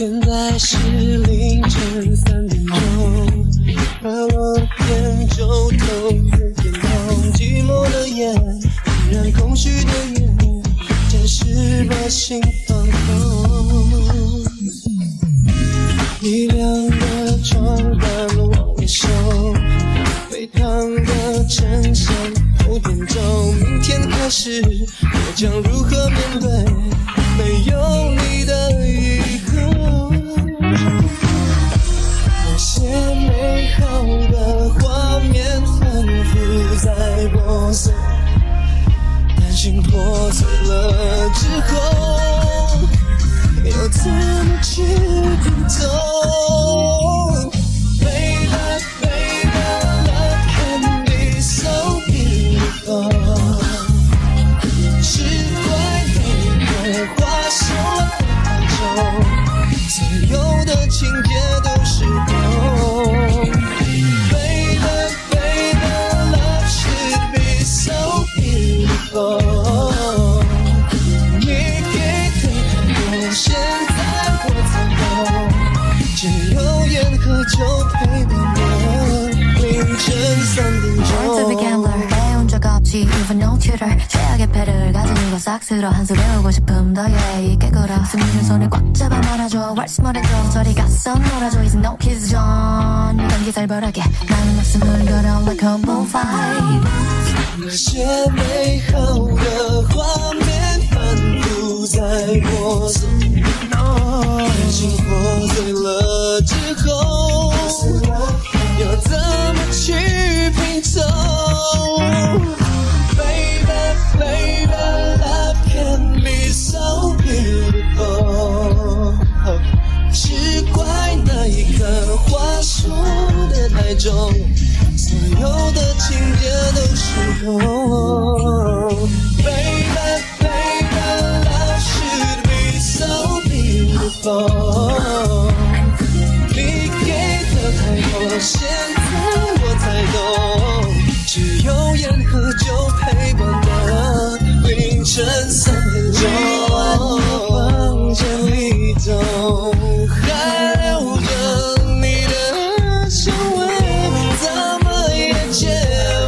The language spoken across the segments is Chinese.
现在是凌晨三点钟，快乐的天就都自变动，寂寞的夜，点燃空虚的烟，暂时把心放空。你亮的床单往里收，沸烫的衬衫后天走，明天开始我将如何面对美好的画面反复在播送，担心破碎了之后。又怎么去拼凑懂，只有烟和酒陪伴的凌晨三点 Birds of a 钟。 gambler 배운 적 없지 even no tutor 최악의 패를 가진 이거 싹 쓸어 한수 배우고 싶음 더 yeah 깨거라 승리를 손에 꽉 잡아 말아줘 왈스 말해줘 저리 가서 놀아줘 이제 no kiss zone 단기 살벌하게 나는 목숨을 걸어 like a bullfight 那些美好的画面反复在播送，感情破碎了 之后，要怎么去拼凑？Baby, baby, love can be so beautiful。只怪那一刻话说的太重，所有的情节都是现在我才懂，只有烟和酒陪伴的凌晨三点钟。房间里头还留着你的香味，怎么也戒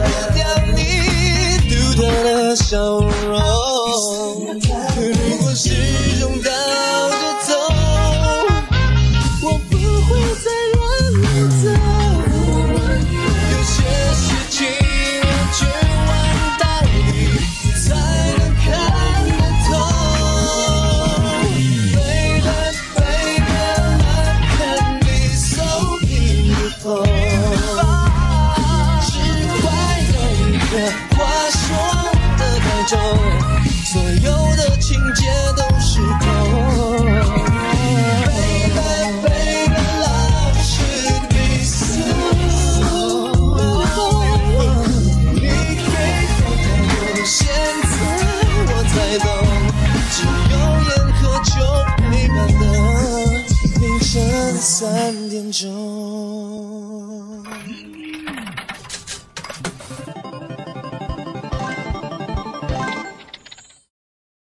不掉你独特的笑容。就